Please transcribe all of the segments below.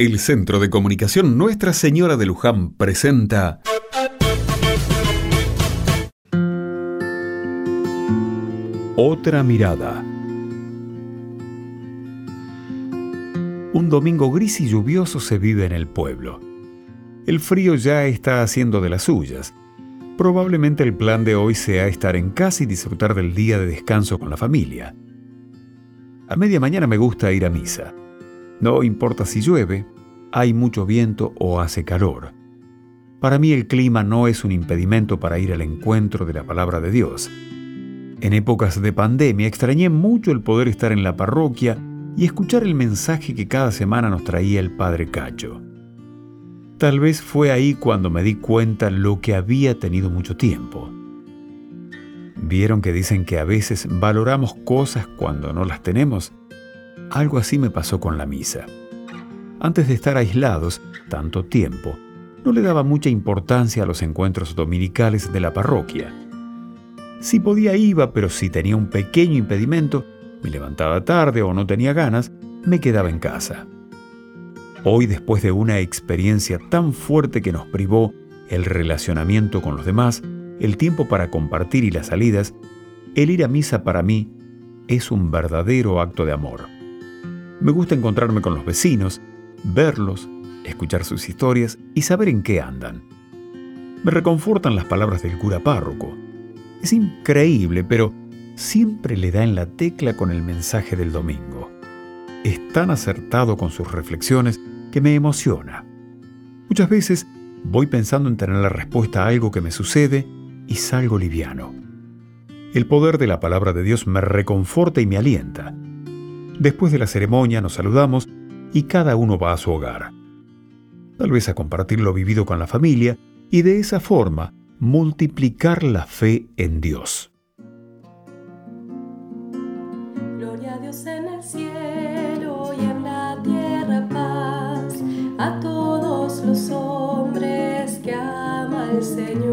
El Centro de Comunicación Nuestra Señora de Luján presenta Otra mirada. Un domingo gris y lluvioso se vive en el pueblo. El frío ya está haciendo de las suyas. Probablemente el plan de hoy sea estar en casa y disfrutar del día de descanso con la familia. A media mañana me gusta ir a misa. No importa si llueve, hay mucho viento o hace calor. Para mí el clima no es un impedimento para ir al encuentro de la palabra de Dios. En épocas de pandemia extrañé mucho el poder estar en la parroquia y escuchar el mensaje que cada semana nos traía el Padre Cacho. Tal vez fue ahí cuando me di cuenta lo que había tenido mucho tiempo. ¿Vieron que dicen que a veces valoramos cosas cuando no las tenemos? Algo así me pasó con la misa. Antes de estar aislados tanto tiempo, no le daba mucha importancia a los encuentros dominicales de la parroquia. Si podía iba, pero si tenía un pequeño impedimento, me levantaba tarde o no tenía ganas, me quedaba en casa. Hoy, después de una experiencia tan fuerte que nos privó el relacionamiento con los demás, el tiempo para compartir y las salidas, el ir a misa para mí es un verdadero acto de amor. Me gusta encontrarme con los vecinos, verlos, escuchar sus historias y saber en qué andan. Me reconfortan las palabras del cura párroco. Es increíble, pero siempre le da en la tecla con el mensaje del domingo. Es tan acertado con sus reflexiones que me emociona. Muchas veces voy pensando en tener la respuesta a algo que me sucede y salgo liviano. El poder de la palabra de Dios me reconforta y me alienta. Después de la ceremonia nos saludamos y cada uno va a su hogar. Tal vez a compartir lo vivido con la familia y de esa forma multiplicar la fe en Dios. Gloria a Dios en el cielo y en la tierra paz a todos los hombres que ama el Señor.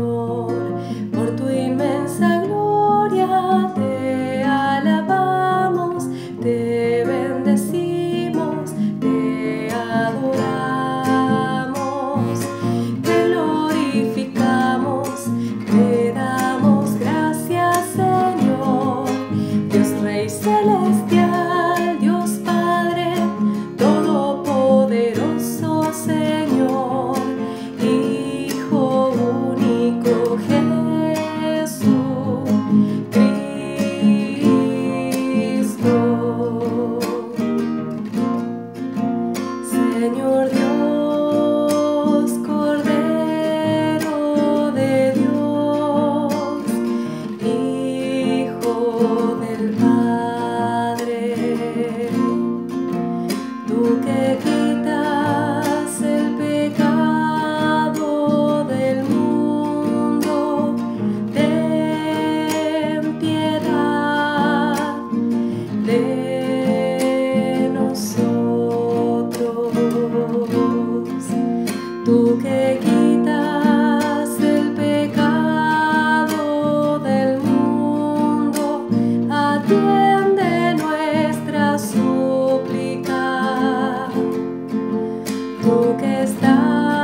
estás.